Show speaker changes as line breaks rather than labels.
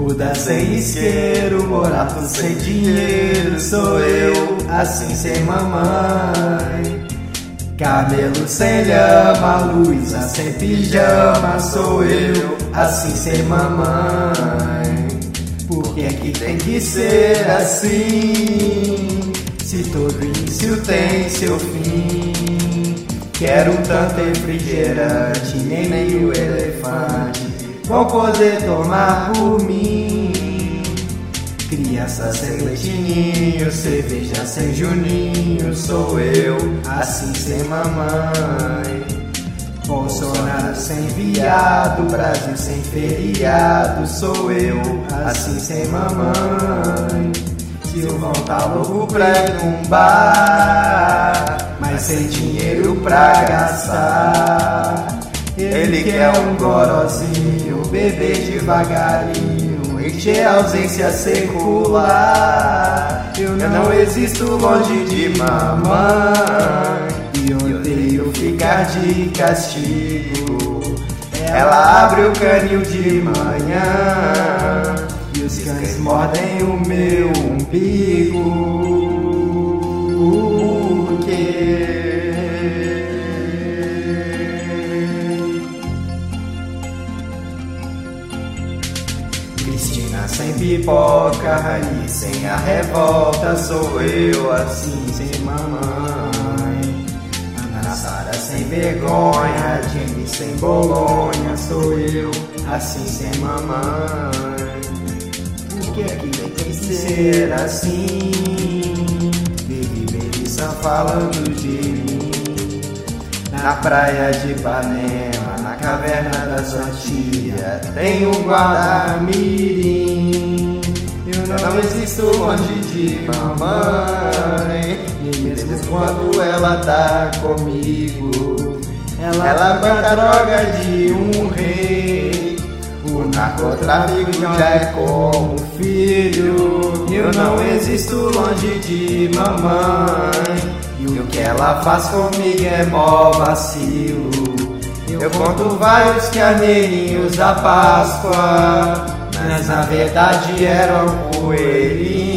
Buda sem isqueiro, morato sem dinheiro, sou eu, assim sem mamãe. Cabelo sem lhama, Luísa sem pijama, sou eu, assim sem mamãe. Por que é que tem que ser assim? Se todo início tem seu fim. Quero tanto refrigerante, nem nem o elefante vão poder tomar por mim. Criança sem leitinho, cerveja sem juninho, sou eu, assim sem mamãe. Bolsonaro sem viado, Brasil sem feriado, sou eu, assim sem mamãe. Silvão tá louco pra ir num bar, mas sem dinheiro pra gastar. Ele quer um gorozinho, beber devagarinho, encher a ausência secular. Eu não existo longe de mamãe e odeio ficar de castigo. Ela abre o canil de manhã e os cães mordem o meu umbigo. Cristina sem pipoca, Rani sem a revolta, sou eu assim sem mamãe. Ana Sara sem vergonha, Jamie sem bolonha, sou eu assim sem mamãe. Por que é que tem que ser assim? Vive Melissa falando de mim. Na praia de Ipanema, caverna da sua tia, tem um guarda-mirim. Eu não existo longe de mamãe, e mesmo quando ela tá comigo, ela, ela banca droga de um rei. O narcotráfico já é como filho. Eu não existo longe de mamãe. E o que ela faz comigo é mó vacilo. Eu conto vários carneirinhos da Páscoa, mas na verdade eram coelhinhos.